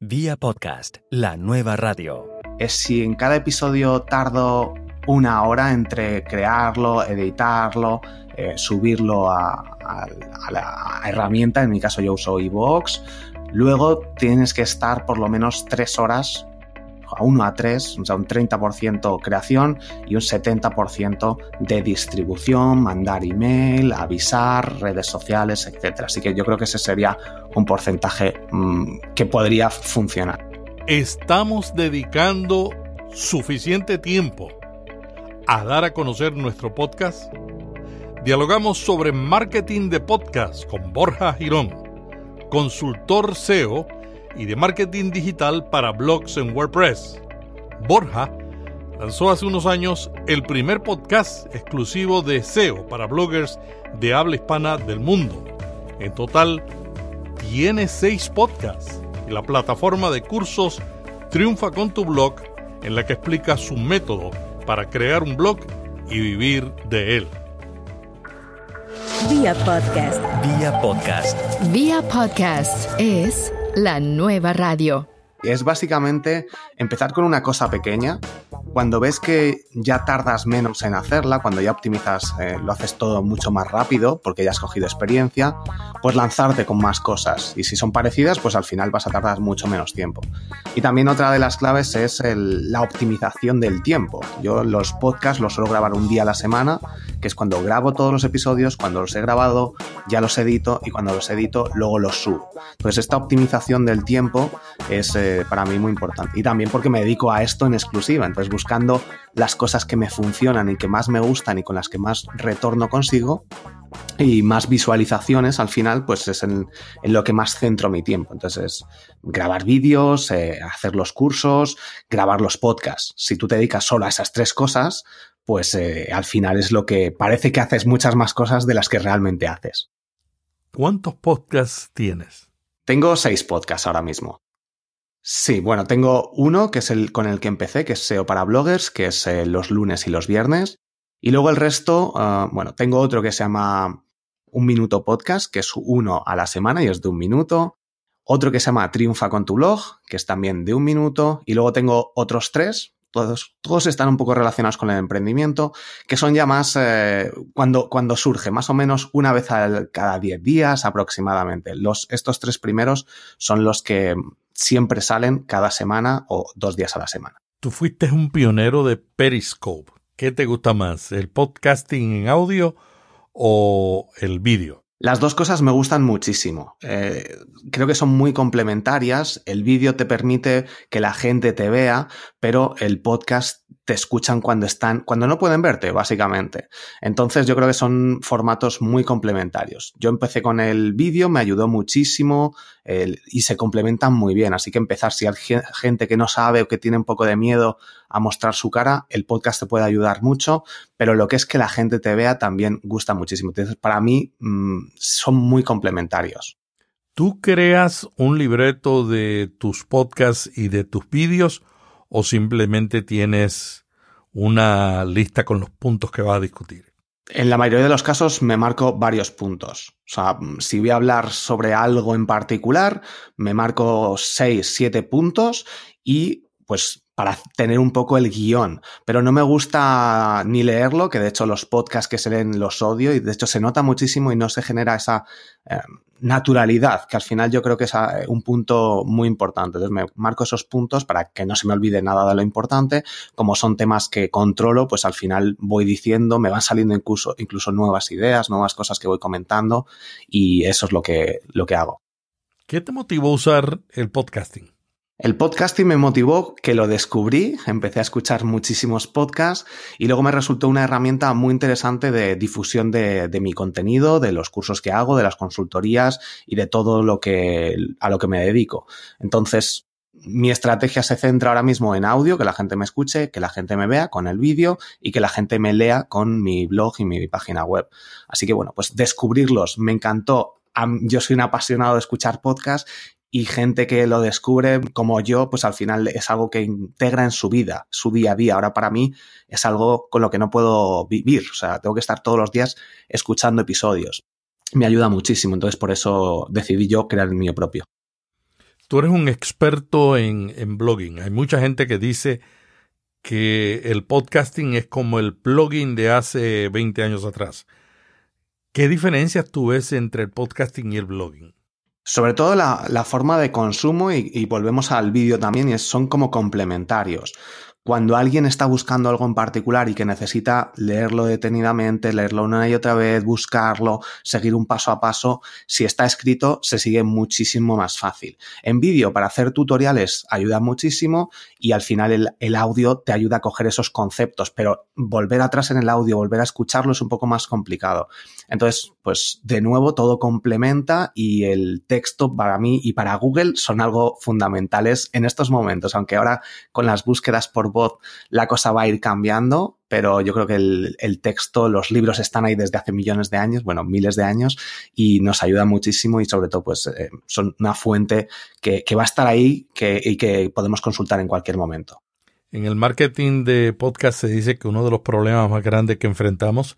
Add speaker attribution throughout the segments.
Speaker 1: Vía podcast, la nueva radio.
Speaker 2: Es si en cada episodio tardo una hora entre crearlo, editarlo, eh, subirlo a, a la herramienta, en mi caso yo uso iVoox, luego tienes que estar por lo menos tres horas a 1 a 3, o sea, un 30% creación y un 70% de distribución, mandar email, avisar, redes sociales, etc. Así que yo creo que ese sería un porcentaje mmm, que podría funcionar.
Speaker 3: Estamos dedicando suficiente tiempo a dar a conocer nuestro podcast. Dialogamos sobre marketing de podcast con Borja Girón, consultor SEO y de marketing digital para blogs en WordPress. Borja lanzó hace unos años el primer podcast exclusivo de SEO para bloggers de habla hispana del mundo. En total, tiene seis podcasts y la plataforma de cursos Triunfa con tu blog, en la que explica su método para crear un blog y vivir de él.
Speaker 1: Vía podcast. Vía podcast.
Speaker 4: Vía podcast es la nueva radio.
Speaker 2: Es básicamente empezar con una cosa pequeña. Cuando ves que ya tardas menos en hacerla, cuando ya optimizas, eh, lo haces todo mucho más rápido porque ya has cogido experiencia, pues lanzarte con más cosas. Y si son parecidas, pues al final vas a tardar mucho menos tiempo. Y también otra de las claves es la optimización del tiempo. Yo los podcasts los suelo grabar un día a la semana, que es cuando grabo todos los episodios, cuando los he grabado, ya los edito y cuando los edito, luego los subo. Entonces esta optimización del tiempo es eh, para mí muy importante. Y también porque me dedico a esto en exclusiva. Entonces buscando las cosas que me funcionan y que más me gustan y con las que más retorno consigo, y más visualizaciones al final, pues es en, en, lo que más centro mi tiempo. Entonces, grabar vídeos, eh, hacer los cursos, grabar los podcasts. Si tú te dedicas solo a esas tres cosas, pues eh, al final es lo que parece que haces muchas más cosas de las que realmente haces.
Speaker 3: ¿Cuántos podcasts tienes?
Speaker 2: Tengo seis podcasts ahora mismo. Sí, bueno, tengo uno que es el con el que empecé, que es SEO para bloggers, que es eh, los lunes y los viernes. Y luego el resto, uh, bueno, tengo otro que se llama Un Minuto Podcast, que es uno a la semana y es de un minuto. Otro que se llama Triunfa con tu blog, que es también de un minuto. Y luego tengo otros tres, todos, todos están un poco relacionados con el emprendimiento, que son ya más eh, cuando, cuando surge, más o menos una vez al, cada 10 días aproximadamente. Los, estos tres primeros son los que siempre salen cada semana o dos días a la semana.
Speaker 3: Tú fuiste un pionero de Periscope. ¿Qué te gusta más, el podcasting en audio o el vídeo?
Speaker 2: Las dos cosas me gustan muchísimo. Eh, creo que son muy complementarias. El vídeo te permite que la gente te vea, pero el podcast te escuchan cuando están, cuando no pueden verte, básicamente. Entonces yo creo que son formatos muy complementarios. Yo empecé con el vídeo, me ayudó muchísimo y se complementan muy bien. Así que empezar, si hay gente que no sabe o que tiene un poco de miedo a mostrar su cara, el podcast te puede ayudar mucho, pero lo que es que la gente te vea también gusta muchísimo. Entonces, para mí mmm, son muy complementarios.
Speaker 3: ¿Tú creas un libreto de tus podcasts y de tus vídeos? O simplemente tienes una lista con los puntos que vas a discutir?
Speaker 2: En la mayoría de los casos me marco varios puntos. O sea, si voy a hablar sobre algo en particular, me marco seis, siete puntos y pues para tener un poco el guion, pero no me gusta ni leerlo, que de hecho los podcasts que se leen los odio y de hecho se nota muchísimo y no se genera esa eh, naturalidad, que al final yo creo que es eh, un punto muy importante. Entonces me marco esos puntos para que no se me olvide nada de lo importante. Como son temas que controlo, pues al final voy diciendo, me van saliendo incluso, incluso nuevas ideas, nuevas cosas que voy comentando y eso es lo que, lo que hago.
Speaker 3: ¿Qué te motivó a usar el podcasting?
Speaker 2: El podcasting me motivó que lo descubrí, empecé a escuchar muchísimos podcasts y luego me resultó una herramienta muy interesante de difusión de, de, mi contenido, de los cursos que hago, de las consultorías y de todo lo que a lo que me dedico. Entonces, mi estrategia se centra ahora mismo en audio, que la gente me escuche, que la gente me vea con el vídeo y que la gente me lea con mi blog y mi página web. Así que bueno, pues descubrirlos me encantó yo soy un apasionado de escuchar podcasts y gente que lo descubre como yo, pues al final es algo que integra en su vida, su día a día. Ahora para mí es algo con lo que no puedo vivir, o sea, tengo que estar todos los días escuchando episodios. Me ayuda muchísimo, entonces por eso decidí yo crear el mío propio.
Speaker 3: Tú eres un experto en, en blogging. Hay mucha gente que dice que el podcasting es como el blogging de hace 20 años atrás. ¿Qué diferencias tú ves entre el podcasting y el blogging?
Speaker 2: Sobre todo la, forma de consumo y, volvemos al vídeo también, son como complementarios. Cuando alguien está buscando algo en particular y que necesita leerlo detenidamente, leerlo una y otra vez, buscarlo, seguir un paso a paso, si está escrito se sigue muchísimo más fácil. En vídeo para hacer tutoriales ayuda muchísimo y al final el, audio te ayuda a coger esos conceptos, pero volver atrás en el audio, volver a escucharlo es un poco más complicado. Entonces, pues de nuevo todo complementa y el texto para mí y para Google son algo fundamentales en estos momentos, aunque ahora con las búsquedas por voz la cosa va a ir cambiando, pero yo creo que el, el, texto, los libros están ahí desde hace millones de años, bueno, miles de años, y nos ayuda muchísimo y sobre todo pues eh, son una fuente que, que, va a estar ahí que, y que podemos consultar en cualquier momento.
Speaker 3: En el marketing de podcast se dice que uno de los problemas más grandes que enfrentamos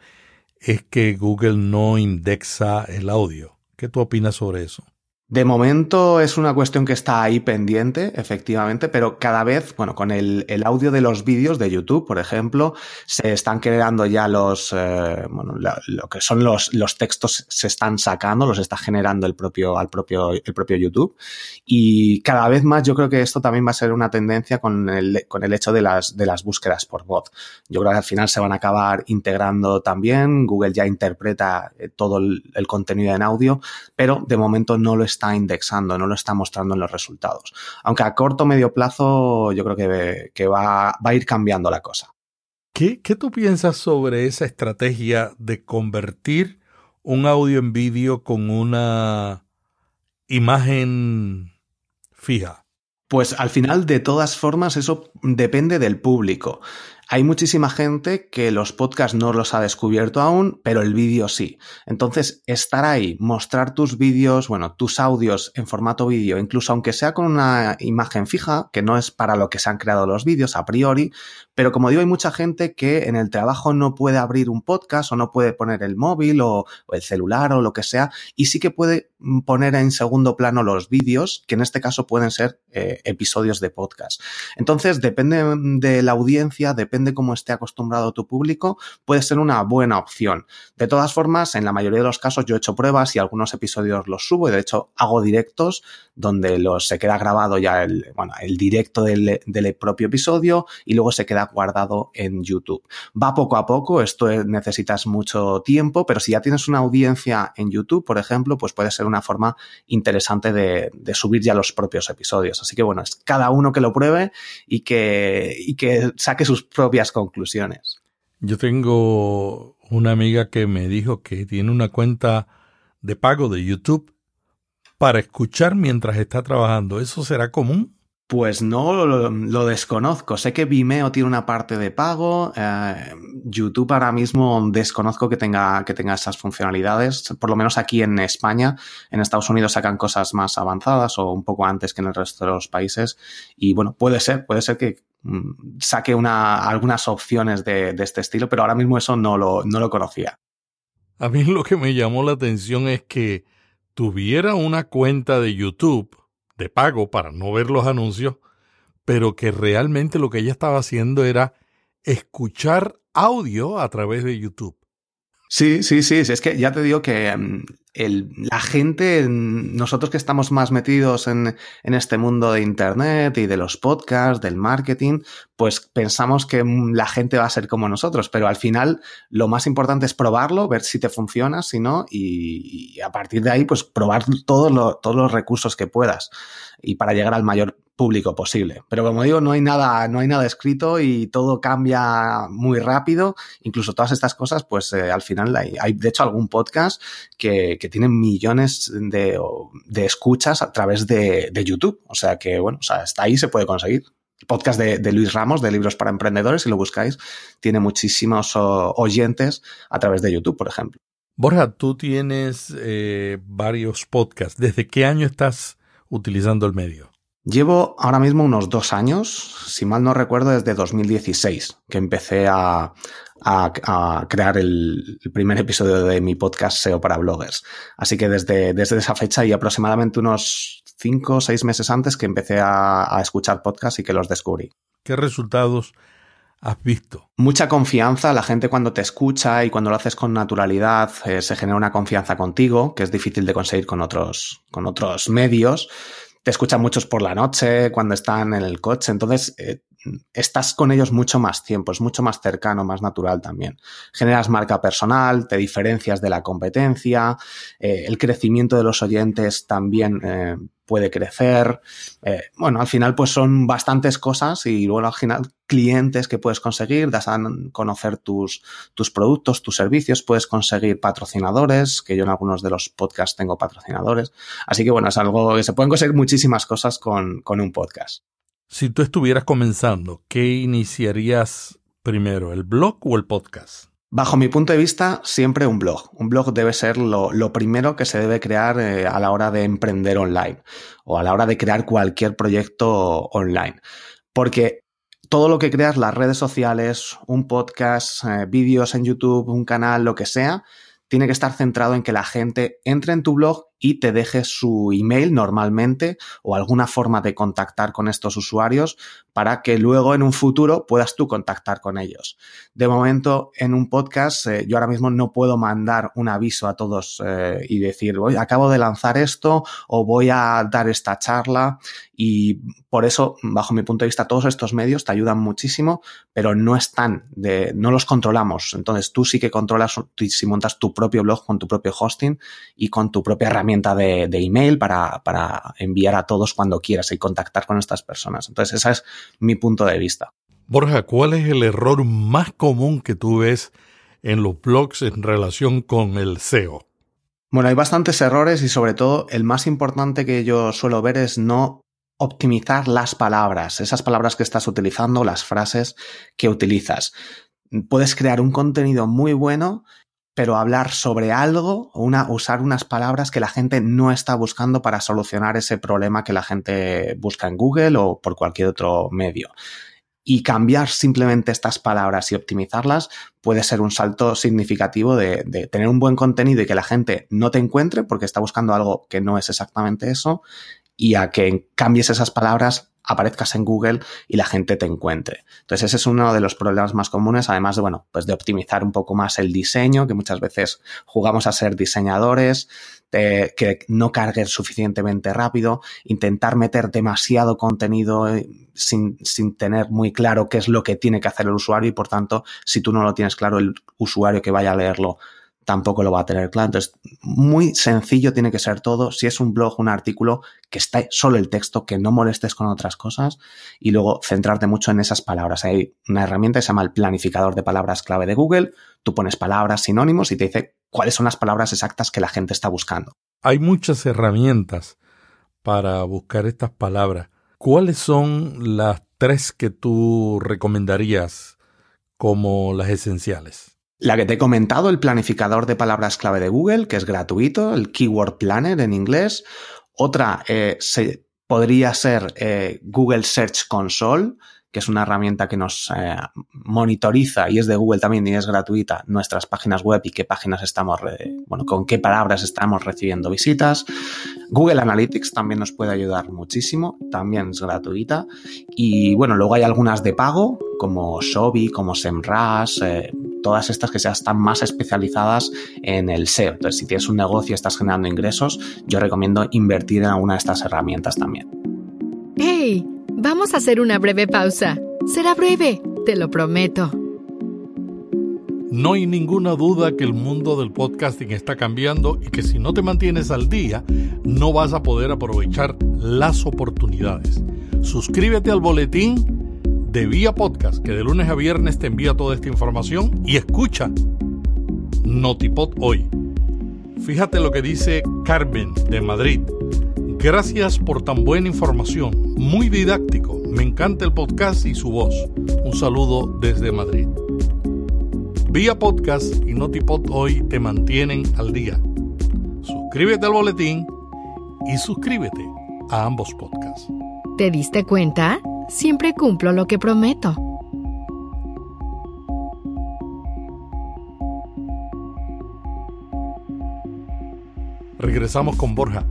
Speaker 3: es que Google no indexa el audio. ¿Qué tú opinas sobre eso?
Speaker 2: De momento es una cuestión que está ahí pendiente, efectivamente, pero cada vez, bueno, con el, audio de los vídeos de YouTube, por ejemplo, se están creando ya los, eh, bueno, lo, que son los, los textos se están sacando, los está generando el propio, al propio, el propio YouTube. Y cada vez más yo creo que esto también va a ser una tendencia con el, con el hecho de las, de las búsquedas por voz. Yo creo que al final se van a acabar integrando también. Google ya interpreta eh, todo el, el contenido en audio, pero de momento no lo está está indexando, no lo está mostrando en los resultados. Aunque a corto o medio plazo yo creo que, que va, va, a ir cambiando la cosa.
Speaker 3: ¿Qué, ¿Qué tú piensas sobre esa estrategia de convertir un audio en vídeo con una imagen fija?
Speaker 2: Pues al final, de todas formas, eso depende del público. Hay muchísima gente que los podcasts no los ha descubierto aún, pero el vídeo sí. Entonces, estar ahí, mostrar tus vídeos, bueno, tus audios en formato vídeo, incluso aunque sea con una imagen fija, que no es para lo que se han creado los vídeos a priori, pero como digo, hay mucha gente que en el trabajo no puede abrir un podcast o no puede poner el móvil o, el celular o lo que sea, y sí que puede poner en segundo plano los vídeos, que en este caso pueden ser eh, episodios de podcast. Entonces, depende de la audiencia, depende cómo esté acostumbrado tu público, puede ser una buena opción. De todas formas, en la mayoría de los casos yo he hecho pruebas y algunos episodios los subo y de hecho hago directos donde los, se queda grabado ya el, bueno, el directo del, del propio episodio y luego se queda guardado en YouTube. Va poco a poco, esto necesitas mucho tiempo, pero si ya tienes una audiencia en YouTube, por ejemplo, pues puede ser una forma interesante de, subir ya los propios episodios. Así que bueno, es cada uno que lo pruebe y que, y que saque sus conclusiones.
Speaker 3: Yo tengo una amiga que me dijo que tiene una cuenta de pago de YouTube para escuchar mientras está trabajando. ¿Eso será común?
Speaker 2: Pues no lo, desconozco. Sé que Vimeo tiene una parte de pago. Eh, YouTube ahora mismo desconozco que tenga, que tenga esas funcionalidades. Por lo menos aquí en España. En Estados Unidos sacan cosas más avanzadas o un poco antes que en el resto de los países. Y bueno, puede ser, puede ser que mm, saque una, algunas opciones de, de, este estilo, pero ahora mismo eso no lo, no lo conocía.
Speaker 3: A mí lo que me llamó la atención es que tuviera una cuenta de YouTube de pago para no ver los anuncios, pero que realmente lo que ella estaba haciendo era escuchar audio a través de YouTube.
Speaker 2: Sí, sí, sí, es que ya te digo que um, la gente, nosotros que estamos más metidos en, en, este mundo de Internet y de los podcasts, del marketing, pues pensamos que la gente va a ser como nosotros, pero al final lo más importante es probarlo, ver si te funciona, si no, y, a partir de ahí, pues probar todos lo, todos los recursos que puedas y para llegar al mayor público posible. Pero como digo, no hay nada, no hay nada escrito y todo cambia muy rápido. Incluso todas estas cosas, pues eh, al final hay, de hecho, algún podcast que tiene millones de, de, escuchas a través de, de, YouTube. O sea que, bueno, o sea, hasta ahí se puede conseguir. El podcast de, Luis Ramos, de Libros para Emprendedores, si lo buscáis, tiene muchísimos oyentes a través de YouTube, por ejemplo.
Speaker 3: Borja, tú tienes eh, varios podcasts. ¿Desde qué año estás utilizando el medio?
Speaker 2: Llevo ahora mismo unos dos años, si mal no recuerdo, desde 2016, que empecé a, crear el, primer episodio de mi podcast SEO para bloggers. Así que desde, desde esa fecha y aproximadamente unos cinco o seis meses antes que empecé a, a escuchar podcasts y que los descubrí.
Speaker 3: ¿Qué resultados has visto?
Speaker 2: Mucha confianza, la gente cuando te escucha y cuando lo haces con naturalidad eh, se genera una confianza contigo que es difícil de conseguir con otros, con otros medios. Te escuchan muchos por la noche, cuando están en el coche, entonces eh, estás con ellos mucho más tiempo, es mucho más cercano, más natural también. Generas marca personal, te diferencias de la competencia, eh, el crecimiento de los oyentes también puede crecer. Eh, bueno, al final pues son bastantes cosas y luego al final clientes que puedes conseguir, das a conocer tus, tus productos, tus servicios, puedes conseguir patrocinadores, que yo en algunos de los podcasts tengo patrocinadores. Así que bueno, es algo que se pueden conseguir muchísimas cosas con, con un podcast.
Speaker 3: Si tú estuvieras comenzando, ¿qué iniciarías primero, el blog o el podcast?
Speaker 2: Bajo mi punto de vista, siempre un blog. Un blog debe ser lo, primero que se debe crear eh, a la hora de emprender online o a la hora de crear cualquier proyecto online. Porque todo lo que creas, las redes sociales, un podcast, eh, vídeos en YouTube, un canal, lo que sea, tiene que estar centrado en que la gente entre en tu blog y te deje su email normalmente o alguna forma de contactar con estos usuarios para que luego en un futuro puedas tú contactar con ellos. De momento, en un podcast, eh, yo ahora mismo no puedo mandar un aviso a todos eh, y decir, voy, acabo de lanzar esto o voy a dar esta charla y por eso, bajo mi punto de vista, todos estos medios te ayudan muchísimo, pero no están de, no los controlamos. Entonces tú sí que controlas si montas tu propio blog con tu propio hosting y con tu propia herramienta de, email para, para, enviar a todos cuando quieras y contactar con estas personas. Entonces, ese es mi punto de vista.
Speaker 3: Borja, ¿cuál es el error más común que tú ves en los blogs en relación con el SEO?
Speaker 2: Bueno, hay bastantes errores y sobre todo el más importante que yo suelo ver es no optimizar las palabras, esas palabras que estás utilizando, las frases que utilizas. Puedes crear un contenido muy bueno pero hablar sobre algo usar unas palabras que la gente no está buscando para solucionar ese problema que la gente busca en Google o por cualquier otro medio. Y cambiar simplemente estas palabras y optimizarlas puede ser un salto significativo de, tener un buen contenido y que la gente no te encuentre porque está buscando algo que no es exactamente eso y a que cambies esas palabras aparezcas en Google y la gente te encuentre. Entonces ese es uno de los problemas más comunes, además de, bueno, pues de optimizar un poco más el diseño, que muchas veces jugamos a ser diseñadores, que no carguen suficientemente rápido, intentar meter demasiado contenido eh, sin, sin tener muy claro qué es lo que tiene que hacer el usuario y por tanto, si tú no lo tienes claro, el usuario que vaya a leerlo tampoco lo va a tener claro. Entonces, muy sencillo tiene que ser todo. Si es un blog, un artículo, que está solo el texto, que no molestes con otras cosas y luego centrarte mucho en esas palabras. Hay una herramienta que se llama el planificador de palabras clave de Google. Tú pones palabras, sinónimos y te dice cuáles son las palabras exactas que la gente está buscando.
Speaker 3: Hay muchas herramientas para buscar estas palabras. ¿Cuáles son las tres que tú recomendarías como las esenciales?
Speaker 2: La que te he comentado, el planificador de palabras clave de Google, que es gratuito, el Keyword Planner en inglés. Otra eh, se, podría ser eh, Google Search Console, que es una herramienta que nos eh, monitoriza y es de Google también y es gratuita nuestras páginas web y qué páginas estamos, bueno, con qué palabras estamos recibiendo visitas. Google Analytics también nos puede ayudar muchísimo, también es gratuita. Y bueno, luego hay algunas de pago, como Shobi, como SEMrush, eh, todas estas que ya están más especializadas en el SEO. Entonces, si tienes un negocio y estás generando ingresos, yo recomiendo invertir en alguna de estas herramientas también.
Speaker 4: ¡Hey! Vamos a hacer una breve pausa. Será breve, te lo prometo.
Speaker 3: No hay ninguna duda que el mundo del podcasting está cambiando y que si no te mantienes al día, no vas a poder aprovechar las oportunidades. Suscríbete al boletín de Vía Podcast, que de lunes a viernes te envía toda esta información y escucha Notipod hoy. Fíjate lo que dice Carmen de Madrid. Gracias por tan buena información, muy didáctico. Me encanta el podcast y su voz. Un saludo desde Madrid. Vía Podcast y Notipod hoy te mantienen al día. Suscríbete al boletín y suscríbete a ambos podcasts.
Speaker 4: ¿Te diste cuenta? Siempre cumplo lo que prometo.
Speaker 3: Regresamos con Borja.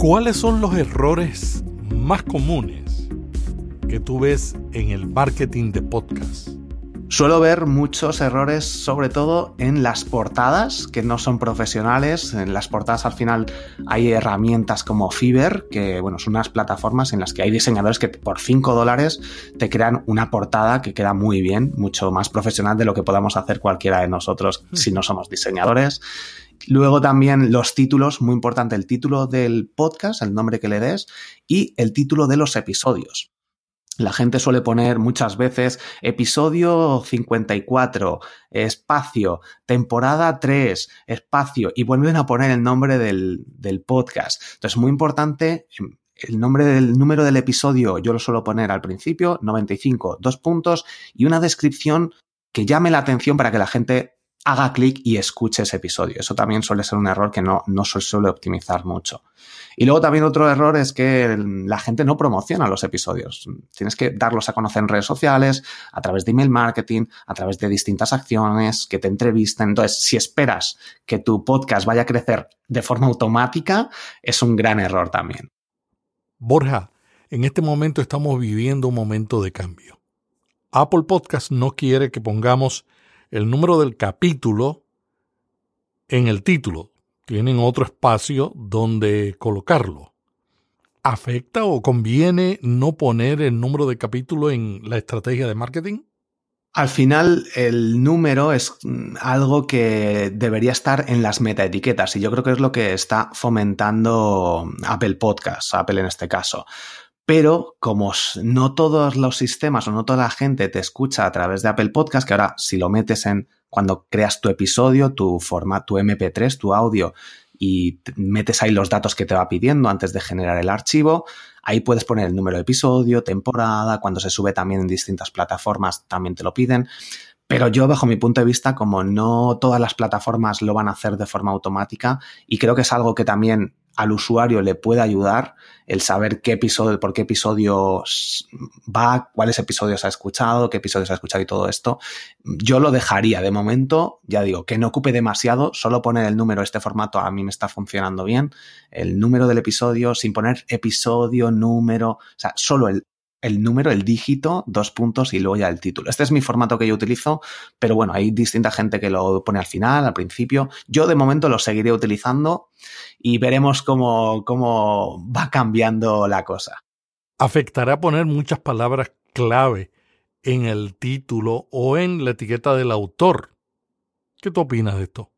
Speaker 3: ¿Cuáles son los errores más comunes que tú ves en el marketing de podcast?
Speaker 2: Suelo ver muchos errores, sobre todo en las portadas, que no son profesionales. En las portadas al final hay herramientas como Fiverr, que bueno, son unas plataformas en las que hay diseñadores que por 5 dólares te crean una portada que queda muy bien, mucho más profesional de lo que podamos hacer cualquiera de nosotros si no somos diseñadores. Luego también los títulos, muy importante, el título del podcast, el nombre que le des, y el título de los episodios. La gente suele poner muchas veces episodio 54, espacio, temporada 3, espacio, y vuelven a poner el nombre del, del podcast. Entonces, muy importante, el nombre del número del episodio yo lo suelo poner al principio, 95, dos puntos, y una descripción que llame la atención para que la gente haga clic y escuche ese episodio. Eso también suele ser un error que no, no se suele optimizar mucho. Y luego también otro error es que la gente no promociona los episodios. Tienes que darlos a conocer en redes sociales, a través de email marketing, a través de distintas acciones, que te entrevisten. Entonces, si esperas que tu podcast vaya a crecer de forma automática, es un gran error también.
Speaker 3: Borja, en este momento estamos viviendo un momento de cambio. Apple Podcast no quiere que pongamos el número del capítulo en el título. Tienen otro espacio donde colocarlo. ¿Afecta o conviene no poner el número de capítulo en la estrategia de marketing?
Speaker 2: Al final, el número es mm, algo que debería estar en las metaetiquetas y yo creo que es lo que está fomentando Apple Podcasts, Apple en este caso. Pero como no todos los sistemas o no toda la gente te escucha a través de Apple Podcast, que ahora si lo metes en cuando creas tu episodio, tu formato, tu MP3, tu audio, y metes ahí los datos que te va pidiendo antes de generar el archivo, ahí puedes poner el número de episodio, temporada, cuando se sube también en distintas plataformas también te lo piden. Pero yo, bajo mi punto de vista, como no todas las plataformas lo van a hacer de forma automática, y creo que es algo que también al usuario le puede ayudar el saber qué episodio, por qué episodio va, cuáles episodios ha escuchado, qué episodios ha escuchado y todo esto. Yo lo dejaría de momento, ya digo, que no ocupe demasiado, solo poner el número, este formato a mí me está funcionando bien, el número del episodio, sin poner episodio, número, o sea, solo el, el número, el dígito, dos puntos y luego ya el título. Este es mi formato que yo utilizo, pero bueno, hay distinta gente que lo pone al final, al principio. Yo de momento lo seguiré utilizando y veremos cómo, cómo va cambiando la cosa.
Speaker 3: ¿Afectará poner muchas palabras clave en el título o en la etiqueta del autor? ¿Qué tú opinas de esto?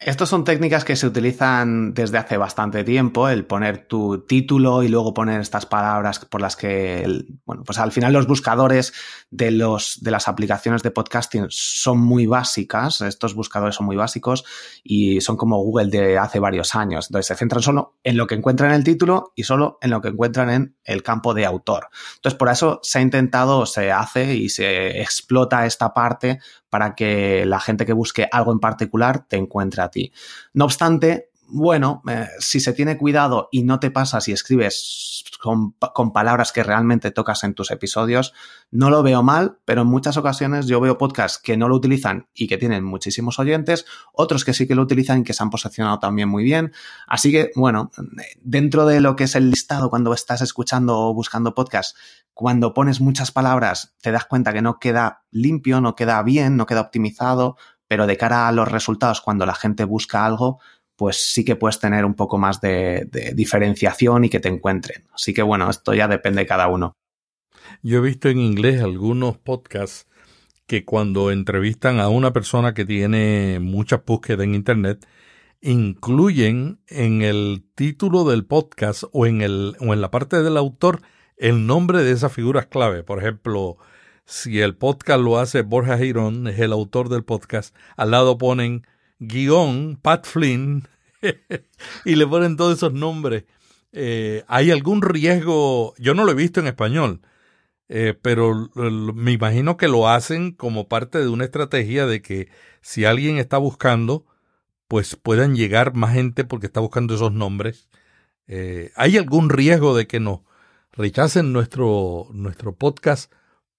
Speaker 2: Estas son técnicas que se utilizan desde hace bastante tiempo, el poner tu título y luego poner estas palabras por las que, bueno, pues al final los buscadores de, los, de las aplicaciones de podcasting son muy básicas, estos buscadores son muy básicos y son como Google de hace varios años. Entonces se centran solo en lo que encuentran en el título y solo en lo que encuentran en el campo de autor. Entonces por eso se ha intentado, se hace y se explota esta parte para que la gente que busque algo en particular te encuentre a ti. No obstante, bueno, eh, si se tiene cuidado y no te pasa si escribes con, con, palabras que realmente tocas en tus episodios, no lo veo mal, pero en muchas ocasiones yo veo podcasts que no lo utilizan y que tienen muchísimos oyentes, otros que sí que lo utilizan y que se han posicionado también muy bien. Así que, bueno, dentro de lo que es el listado cuando estás escuchando o buscando podcasts, cuando pones muchas palabras te das cuenta que no queda limpio, no queda bien, no queda optimizado, pero de cara a los resultados, cuando la gente busca algo, pues sí que puedes tener un poco más de, diferenciación y que te encuentren. Así que bueno, esto ya depende de cada uno.
Speaker 3: Yo he visto en inglés algunos podcasts que cuando entrevistan a una persona que tiene muchas búsquedas en Internet, incluyen en el título del podcast o en, el, o en la parte del autor el nombre de esas figuras clave. Por ejemplo, si el podcast lo hace Borja Girón, es el autor del podcast, al lado ponen guion Pat Flynn y le ponen todos esos nombres. Eh, ¿Hay algún riesgo? Yo no lo he visto en español, eh, pero me imagino que lo hacen como parte de una estrategia de que si alguien está buscando, pues puedan llegar más gente porque está buscando esos nombres. Eh, ¿Hay algún riesgo de que no? rechacen nuestro, nuestro podcast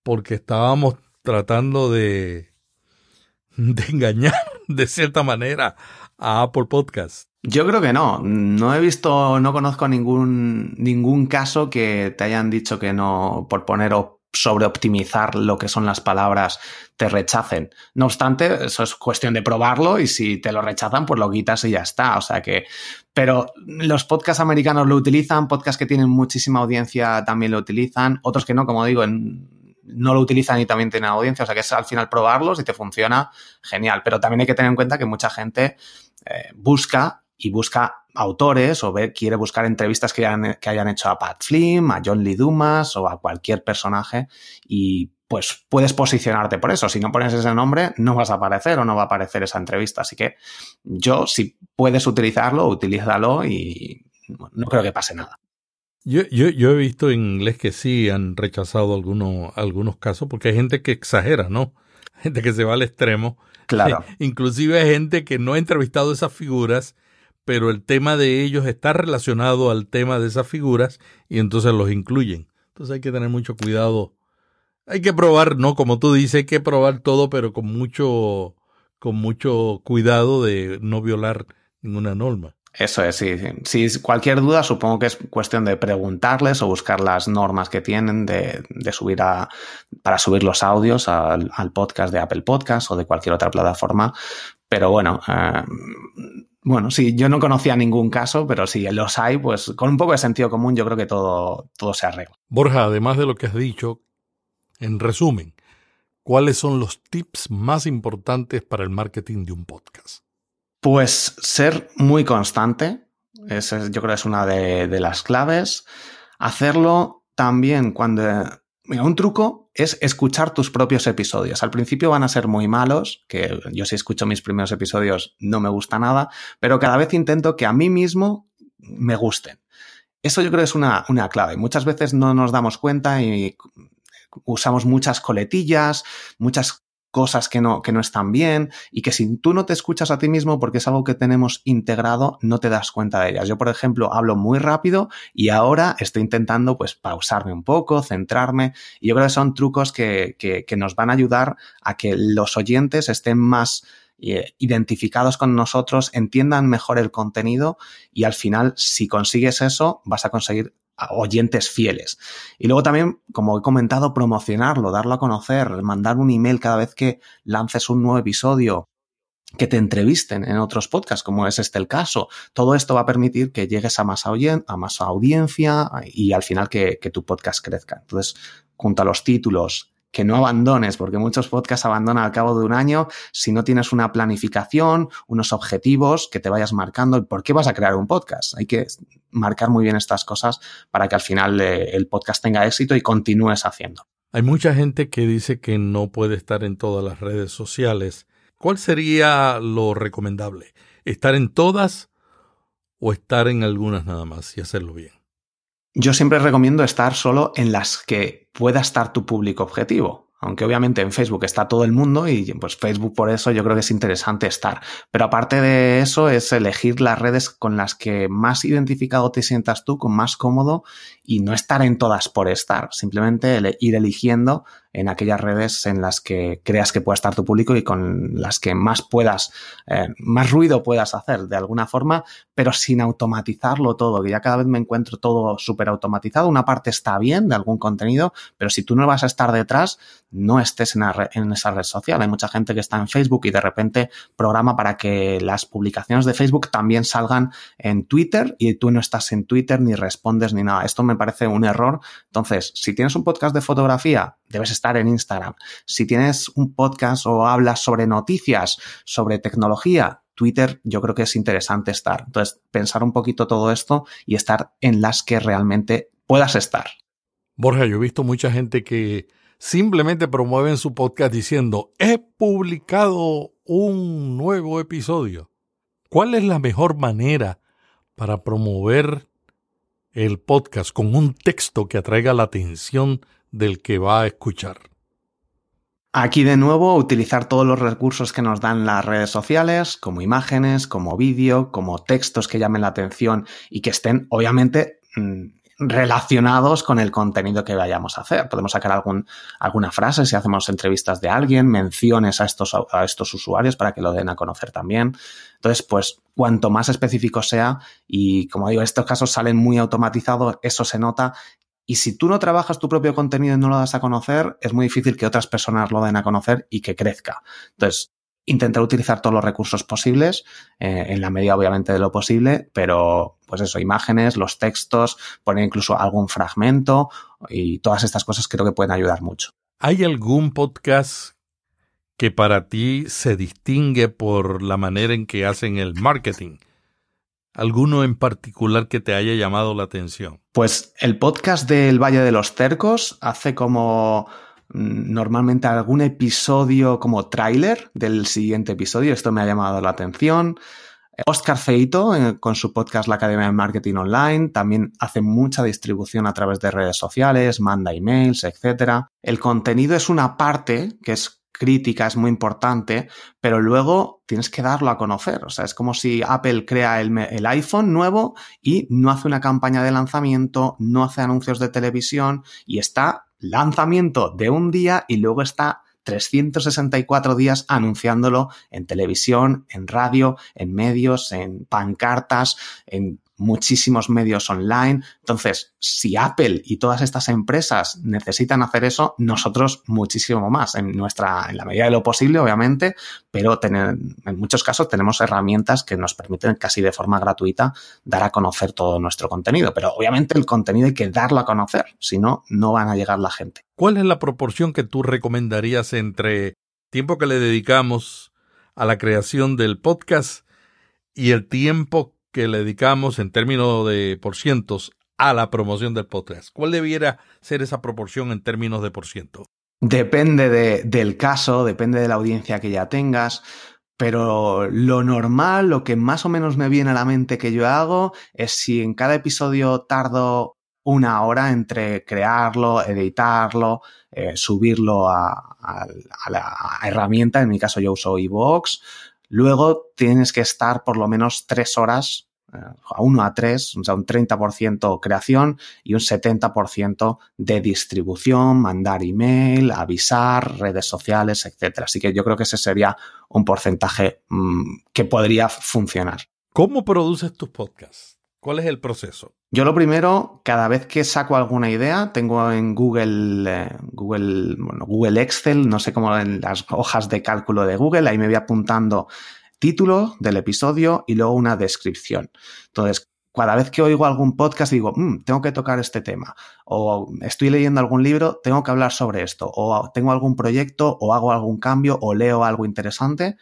Speaker 3: porque estábamos tratando de, de engañar de cierta manera a Apple Podcast.
Speaker 2: Yo creo que no. No he visto, no conozco ningún, ningún caso que te hayan dicho que no, por poner sobre optimizar lo que son las palabras, te rechacen. No obstante, eso es cuestión de probarlo y si te lo rechazan, pues lo quitas y ya está. O sea que, pero los podcasts americanos lo utilizan, podcasts que tienen muchísima audiencia también lo utilizan, otros que no, como digo, no lo utilizan y también tienen audiencia. O sea que es al final probarlos y te funciona genial. Pero también hay que tener en cuenta que mucha gente eh, busca y busca autores o quiere buscar entrevistas que hayan, que hayan hecho a Pat Flynn, a John Lee Dumas o a cualquier personaje y pues puedes posicionarte por eso. Si no pones ese nombre, no vas a aparecer o no va a aparecer esa entrevista. Así que yo, si puedes utilizarlo, utilízalo y no creo que pase nada.
Speaker 3: Yo, yo, yo he visto en inglés que sí han rechazado algunos, algunos casos porque hay gente que exagera, ¿no? Gente que se va al extremo.
Speaker 2: Claro.
Speaker 3: Inclusive hay gente que no ha entrevistado esas figuras pero el tema de ellos está relacionado al tema de esas figuras y entonces los incluyen. Entonces hay que tener mucho cuidado. Hay que probar, no como tú dices, hay que probar todo, pero con mucho, con mucho cuidado de no violar ninguna norma.
Speaker 2: Eso es, sí. Si cualquier duda, supongo que es cuestión de preguntarles o buscar las normas que tienen de, subir para subir los audios al, podcast de Apple Podcast o de cualquier otra plataforma. Pero bueno, eh, bueno, sí, yo no conocía ningún caso, pero si los hay, pues con un poco de sentido común yo creo que todo, todo se arregla.
Speaker 3: Borja, además de lo que has dicho, en resumen, ¿cuáles son los tips más importantes para el marketing de un podcast?
Speaker 2: Pues ser muy constante, ese yo creo que es una de, de las claves. Hacerlo también cuando Mira, un truco es escuchar tus propios episodios. Al principio van a ser muy malos, que yo si escucho mis primeros episodios no me gusta nada, pero cada vez intento que a mí mismo me gusten. Eso yo creo que es una, una clave. Muchas veces no nos damos cuenta y usamos muchas coletillas, muchas cosas que no, que no están bien y que si tú no te escuchas a ti mismo porque es algo que tenemos integrado, no te das cuenta de ellas. Yo, por ejemplo, hablo muy rápido y ahora estoy intentando pues pausarme un poco, centrarme y yo creo que son trucos que, que, que nos van a ayudar a que los oyentes estén más eh, identificados con nosotros, entiendan mejor el contenido y al final, si consigues eso, vas a conseguir oyentes fieles. Y luego también, como he comentado, promocionarlo, darlo a conocer, mandar un email cada vez que lances un nuevo episodio, que te entrevisten en otros podcasts, como es este el caso. Todo esto va a permitir que llegues a más, a más audiencia y al final que, que tu podcast crezca. Entonces, junto a los títulos, que no abandones, porque muchos podcasts abandonan al cabo de un año si no tienes una planificación, unos objetivos que te vayas marcando. ¿Por qué vas a crear un podcast? Hay que marcar muy bien estas cosas para que al final eh, el podcast tenga éxito y continúes haciendo.
Speaker 3: Hay mucha gente que dice que no puede estar en todas las redes sociales. ¿Cuál sería lo recomendable? ¿Estar en todas o estar en algunas nada más y hacerlo bien?
Speaker 2: Yo siempre recomiendo estar solo en las que pueda estar tu público objetivo. Aunque obviamente en Facebook está todo el mundo y pues Facebook por eso yo creo que es interesante estar. Pero aparte de eso es elegir las redes con las que más identificado te sientas tú, con más cómodo y no estar en todas por estar. Simplemente ir eligiendo en aquellas redes en las que creas que pueda estar tu público y con las que más puedas, eh, más ruido puedas hacer de alguna forma, pero sin automatizarlo todo, que ya cada vez me encuentro todo súper automatizado. Una parte está bien de algún contenido, pero si tú no vas a estar detrás, no estés en, en esa red social. Hay mucha gente que está en Facebook y de repente programa para que las publicaciones de Facebook también salgan en Twitter y tú no estás en Twitter ni respondes ni nada. Esto me parece un error. Entonces, si tienes un podcast de fotografía, debes estar en Instagram. Si tienes un podcast o hablas sobre noticias, sobre tecnología, Twitter yo creo que es interesante estar. Entonces, pensar un poquito todo esto y estar en las que realmente puedas estar.
Speaker 3: Borja, yo he visto mucha gente que simplemente promueven su podcast diciendo, he publicado un nuevo episodio. ¿Cuál es la mejor manera para promover el podcast con un texto que atraiga la atención del que va a escuchar.
Speaker 2: Aquí de nuevo utilizar todos los recursos que nos dan las redes sociales, como imágenes, como vídeo, como textos que llamen la atención y que estén obviamente mm, relacionados con el contenido que vayamos a hacer. Podemos sacar alguna frase si hacemos entrevistas de alguien, menciones a estos, a estos usuarios para que lo den a conocer también. Entonces, pues cuanto más específico sea, y como digo, estos casos salen muy automatizados, eso se nota. Y si tú no trabajas tu propio contenido y no lo das a conocer, es muy difícil que otras personas lo den a conocer y que crezca. Entonces, intentar utilizar todos los recursos posibles, eh, en la medida obviamente de lo posible, pero pues eso, imágenes, los textos, poner incluso algún fragmento y todas estas cosas creo que pueden ayudar mucho.
Speaker 3: ¿Hay algún podcast que para ti se distingue por la manera en que hacen el marketing? ¿Alguno en particular que te haya llamado la atención?
Speaker 2: Pues el podcast del Valle de los Cercos hace como Mm, normalmente algún episodio como tráiler del siguiente episodio. Esto me ha llamado la atención. Oscar Feito, eh, con su podcast La Academia de Marketing Online, también hace mucha distribución a través de redes sociales, manda emails, etc. El contenido es una parte que es crítica, es muy importante, pero luego tienes que darlo a conocer. O sea, es como si Apple crea el, el, iPhone nuevo y no hace una campaña de lanzamiento, no hace anuncios de televisión y está lanzamiento de un día y luego está 364 días anunciándolo en televisión, en radio, en medios, en pancartas, en muchísimos medios online. Entonces, si Apple y todas estas empresas necesitan hacer eso, nosotros muchísimo más, en nuestra, en la medida de lo posible, obviamente, pero tener, en muchos casos tenemos herramientas que nos permiten casi de forma gratuita dar a conocer todo nuestro contenido. Pero obviamente el contenido hay que darlo a conocer, si no, no van a llegar la gente.
Speaker 3: ¿Cuál es la proporción que tú recomendarías entre tiempo que le dedicamos a la creación del podcast y el tiempo que le dedicamos en términos de por cientos a la promoción del podcast? ¿Cuál debiera ser esa proporción en términos de por ciento?
Speaker 2: Depende de, del caso, depende de la audiencia que ya tengas, pero lo normal, lo que más o menos me viene a la mente que yo hago es si en cada episodio tardo una hora entre crearlo, editarlo, eh, subirlo a, a, a, la herramienta, en mi caso yo uso iVoox, luego tienes que estar por lo menos tres horas a 1 a 3, o sea, un 30% creación y un 70% de distribución, mandar email, avisar, redes sociales, etc. Así que yo creo que ese sería un porcentaje mmm, que podría funcionar.
Speaker 3: ¿Cómo produces tus podcasts? ¿Cuál es el proceso?
Speaker 2: Yo lo primero, cada vez que saco alguna idea, tengo en Google, eh, Google, bueno, Google Excel, no sé cómo en las hojas de cálculo de Google, ahí me voy apuntando título del episodio y luego una descripción. Entonces, cada vez que oigo algún podcast digo, mmm, tengo que tocar este tema, o estoy leyendo algún libro, tengo que hablar sobre esto, o tengo algún proyecto, o hago algún cambio, o leo algo interesante.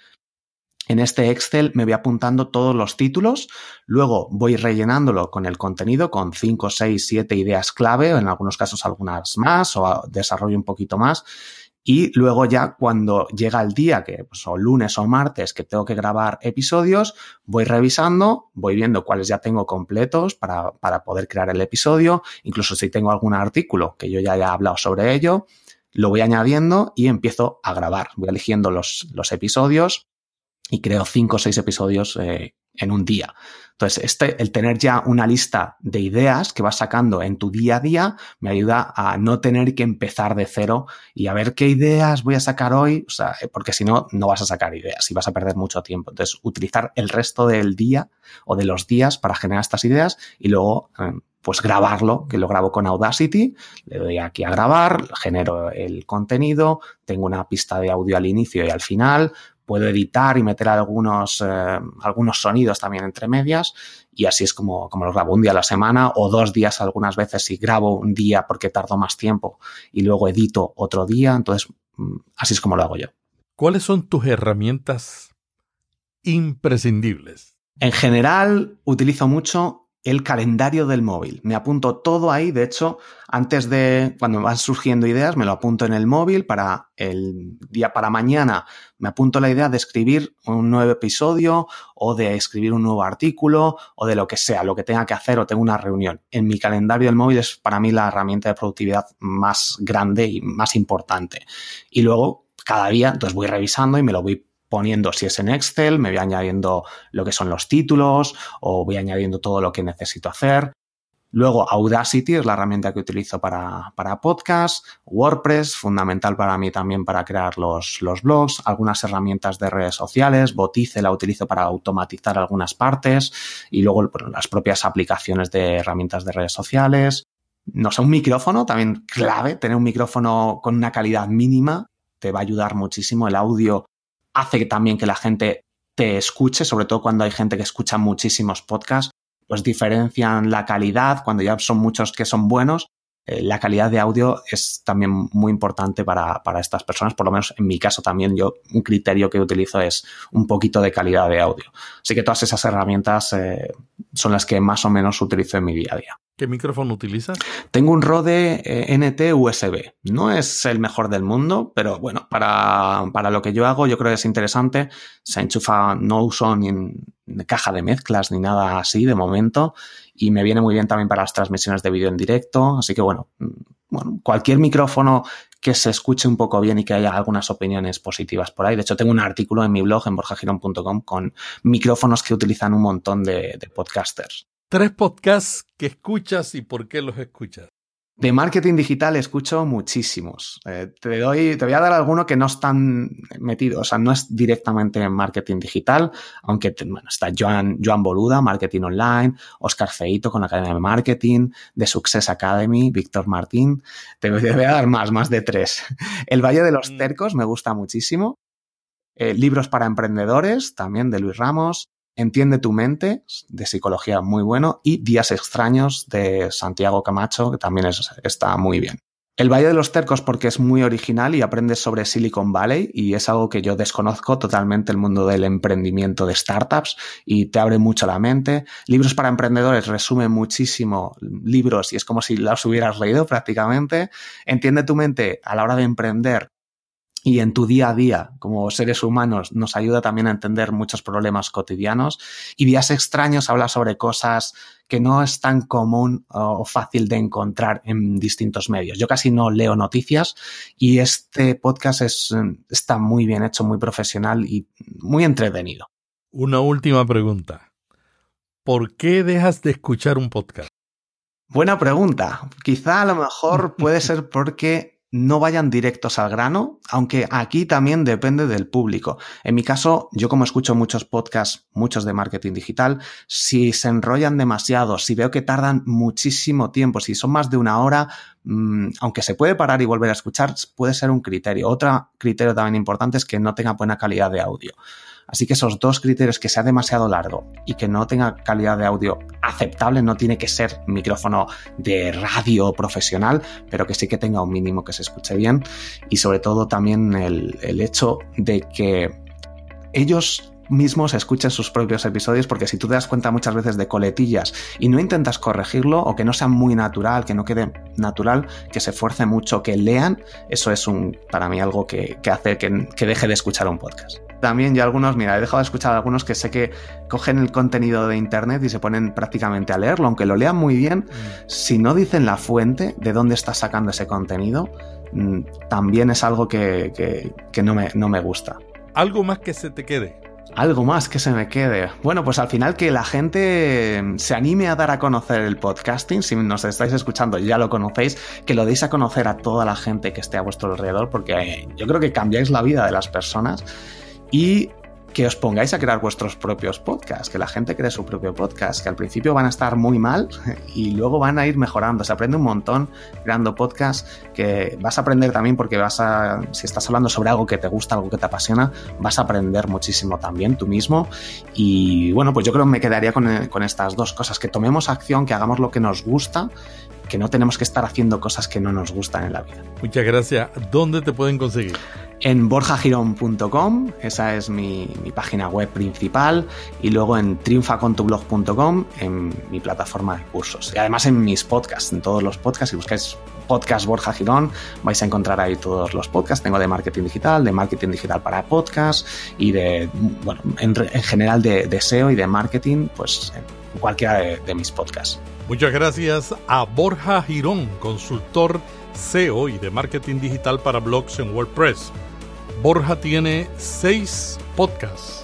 Speaker 2: En este Excel me voy apuntando todos los títulos, luego voy rellenándolo con el contenido, con 5, 6, 7 ideas clave, en algunos casos algunas más, o desarrollo un poquito más, y luego ya cuando llega el día, que pues, o lunes o martes, que tengo que grabar episodios, voy revisando, voy viendo cuáles ya tengo completos para, para poder crear el episodio. Incluso si tengo algún artículo que yo ya haya hablado sobre ello, lo voy añadiendo y empiezo a grabar. Voy eligiendo los, los episodios y creo cinco o seis episodios eh, en un día. Entonces, este, el tener ya una lista de ideas que vas sacando en tu día a día me ayuda a no tener que empezar de cero y a ver qué ideas voy a sacar hoy, o sea, porque si no, no vas a sacar ideas y vas a perder mucho tiempo. Entonces, utilizar el resto del día o de los días para generar estas ideas y luego, pues grabarlo, que lo grabo con Audacity, le doy aquí a grabar, genero el contenido, tengo una pista de audio al inicio y al final, puedo editar y meter algunos, eh, algunos sonidos también entre medias y así es como, como lo grabo un día a la semana o dos días algunas veces si grabo un día porque tardo más tiempo y luego edito otro día, entonces mm, así es como lo hago yo.
Speaker 3: ¿Cuáles son tus herramientas imprescindibles?
Speaker 2: En general utilizo mucho el calendario del móvil. Me apunto todo ahí. De hecho, antes de cuando van surgiendo ideas, me lo apunto en el móvil para el día para mañana. Me apunto la idea de escribir un nuevo episodio o de escribir un nuevo artículo o de lo que sea, lo que tenga que hacer o tengo una reunión. En mi calendario del móvil es para mí la herramienta de productividad más grande y más importante. Y luego cada día, entonces voy revisando y me lo voy poniendo, si es en Excel, me voy añadiendo lo que son los títulos o voy añadiendo todo lo que necesito hacer. Luego Audacity es la herramienta que utilizo para, para podcast, WordPress, fundamental para mí también para crear los, los blogs, algunas herramientas de redes sociales, Botice la utilizo para automatizar algunas partes y luego las propias aplicaciones de herramientas de redes sociales. No sé, un micrófono también clave, tener un micrófono con una calidad mínima te va a ayudar muchísimo. El audio hace también que la gente te escuche, sobre todo cuando hay gente que escucha muchísimos podcasts pues diferencian la calidad, cuando ya son muchos que son buenos, eh, la calidad de audio es también muy importante para, para, estas personas, por lo menos en mi caso también yo un criterio que utilizo es un poquito de calidad de audio. Así que todas esas herramientas eh, son las que más o menos utilizo en mi día a día.
Speaker 3: ¿Qué micrófono utilizas?
Speaker 2: Tengo un Rode eh, NT USB. No es el mejor del mundo, pero bueno, para, para, lo que yo hago yo creo que es interesante. Se enchufa, no uso ni caja de mezclas ni nada así de momento y me viene muy bien también para las transmisiones de vídeo en directo. Así que bueno, mm, bueno, cualquier micrófono que se escuche un poco bien y que haya algunas opiniones positivas por ahí. De hecho, tengo un artículo en mi blog en borjagiron.com con micrófonos que utilizan un montón de, de podcasters.
Speaker 3: Tres podcasts que escuchas y por qué los escuchas.
Speaker 2: De marketing digital escucho muchísimos. Eh, te doy, te voy a dar alguno que no están metidos, o sea, no es directamente en marketing digital, aunque bueno, está Joan, Joan Boluda, Marketing Online, Oscar Feito con la Academia de Marketing, The Success Academy, Víctor Martín. Te, te, voy a dar más, más de tres. El Valle de los Tercos me gusta muchísimo. Eh, libros para emprendedores, también de Luis Ramos. Entiende tu mente, de psicología muy bueno, y Días extraños de Santiago Camacho, que también es, está muy bien. El Valle de los Tercos porque es muy original y aprendes sobre Silicon Valley y es algo que yo desconozco totalmente el mundo del emprendimiento de startups y te abre mucho la mente. Libros para emprendedores resume muchísimo libros y es como si los hubieras leído prácticamente. Entiende tu mente a la hora de emprender y en tu día a día como seres humanos nos ayuda también a entender muchos problemas cotidianos. Y Días extraños habla sobre cosas que no es tan común o fácil de encontrar en distintos medios. Yo casi no leo noticias y este podcast es, está muy bien hecho, muy profesional y muy entretenido.
Speaker 3: Una última pregunta. ¿Por qué dejas de escuchar un podcast?
Speaker 2: Buena pregunta. Quizá a lo mejor puede ser porque no vayan directos al grano, aunque aquí también depende del público. En mi caso, yo como escucho muchos podcasts, muchos de marketing digital, si se enrollan demasiado, si veo que tardan muchísimo tiempo, si son más de una hora, mmm, aunque se puede parar y volver a escuchar, puede ser un criterio. Otro criterio también importante es que no tenga buena calidad de audio. Así que esos dos criterios, que sea demasiado largo y que no tenga calidad de audio aceptable, no tiene que ser micrófono de radio profesional, pero que sí que tenga un mínimo que se escuche bien. Y sobre todo también el, hecho de que ellos mismos escuchen sus propios episodios porque si tú te das cuenta muchas veces de coletillas y no intentas corregirlo o que no sea muy natural, que no quede natural, que se esfuerce mucho, que lean, eso es un para mí algo que, que hace que, deje de escuchar un podcast. También yo algunos, mira, he dejado de escuchar a algunos que sé que cogen el contenido de internet y se ponen prácticamente a leerlo, aunque lo lean muy bien, mm. si no dicen la fuente de dónde está sacando ese contenido, mm, también es algo que, que, que no, me, no me gusta.
Speaker 3: Algo más que se te quede.
Speaker 2: Algo más que se me quede. Bueno, pues al final que la gente se anime a dar a conocer el podcasting. Si nos estáis escuchando, ya lo conocéis, que lo deis a conocer a toda la gente que esté a vuestro alrededor, porque yo creo que cambiáis la vida de las personas. Y que os pongáis a crear vuestros propios podcasts, que la gente cree su propio podcast, que al principio van a estar muy mal y luego van a ir mejorando. Se aprende un montón creando podcasts, que vas a aprender también porque vas a, si estás hablando sobre algo que te gusta, algo que te apasiona, vas a aprender muchísimo también tú mismo. Y bueno, pues yo creo que me quedaría con, con estas dos cosas, que tomemos acción, que hagamos lo que nos gusta que no tenemos que estar haciendo cosas que no nos gustan en la vida.
Speaker 3: Muchas gracias. ¿Dónde te pueden conseguir?
Speaker 2: En borjagirón.com, esa es mi, mi, página web principal, y luego en triunfacontublog.com, en mi plataforma de cursos. Y además en mis podcasts, en todos los podcasts, si buscáis podcast Borja Girón, vais a encontrar ahí todos los podcasts. Tengo de marketing digital, de marketing digital para podcast y de, bueno, en, en general de, de, SEO y de marketing, pues en cualquiera de, mis podcasts.
Speaker 3: Muchas gracias a Borja Girón, consultor SEO y de marketing digital para blogs en WordPress. Borja tiene seis podcasts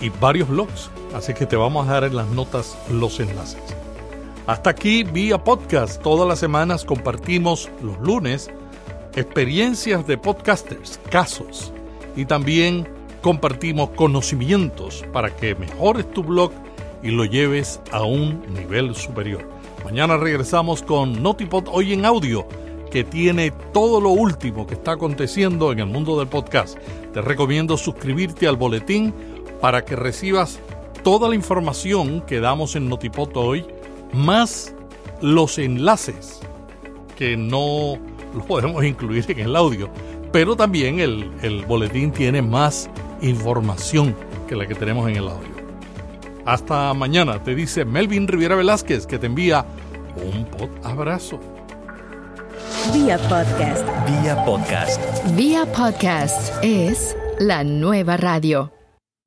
Speaker 3: y varios blogs, así que te vamos a dar en las notas los enlaces. Hasta aquí vía podcast. Todas las semanas compartimos los lunes experiencias de podcasters, casos y también compartimos conocimientos para que mejores tu blog y lo lleves a un nivel superior. Mañana regresamos con Notipod hoy en audio, que tiene todo lo último que está aconteciendo en el mundo del podcast. Te recomiendo suscribirte al boletín para que recibas toda la información que damos en Notipod hoy, más los enlaces que no los podemos incluir en el audio, pero también el, el boletín tiene más información que la que tenemos en el audio. Hasta mañana, te dice Melvin Riviera Velázquez que te envía un pod abrazo.
Speaker 1: Vía podcast. Vía podcast.
Speaker 4: Vía podcast es la nueva radio.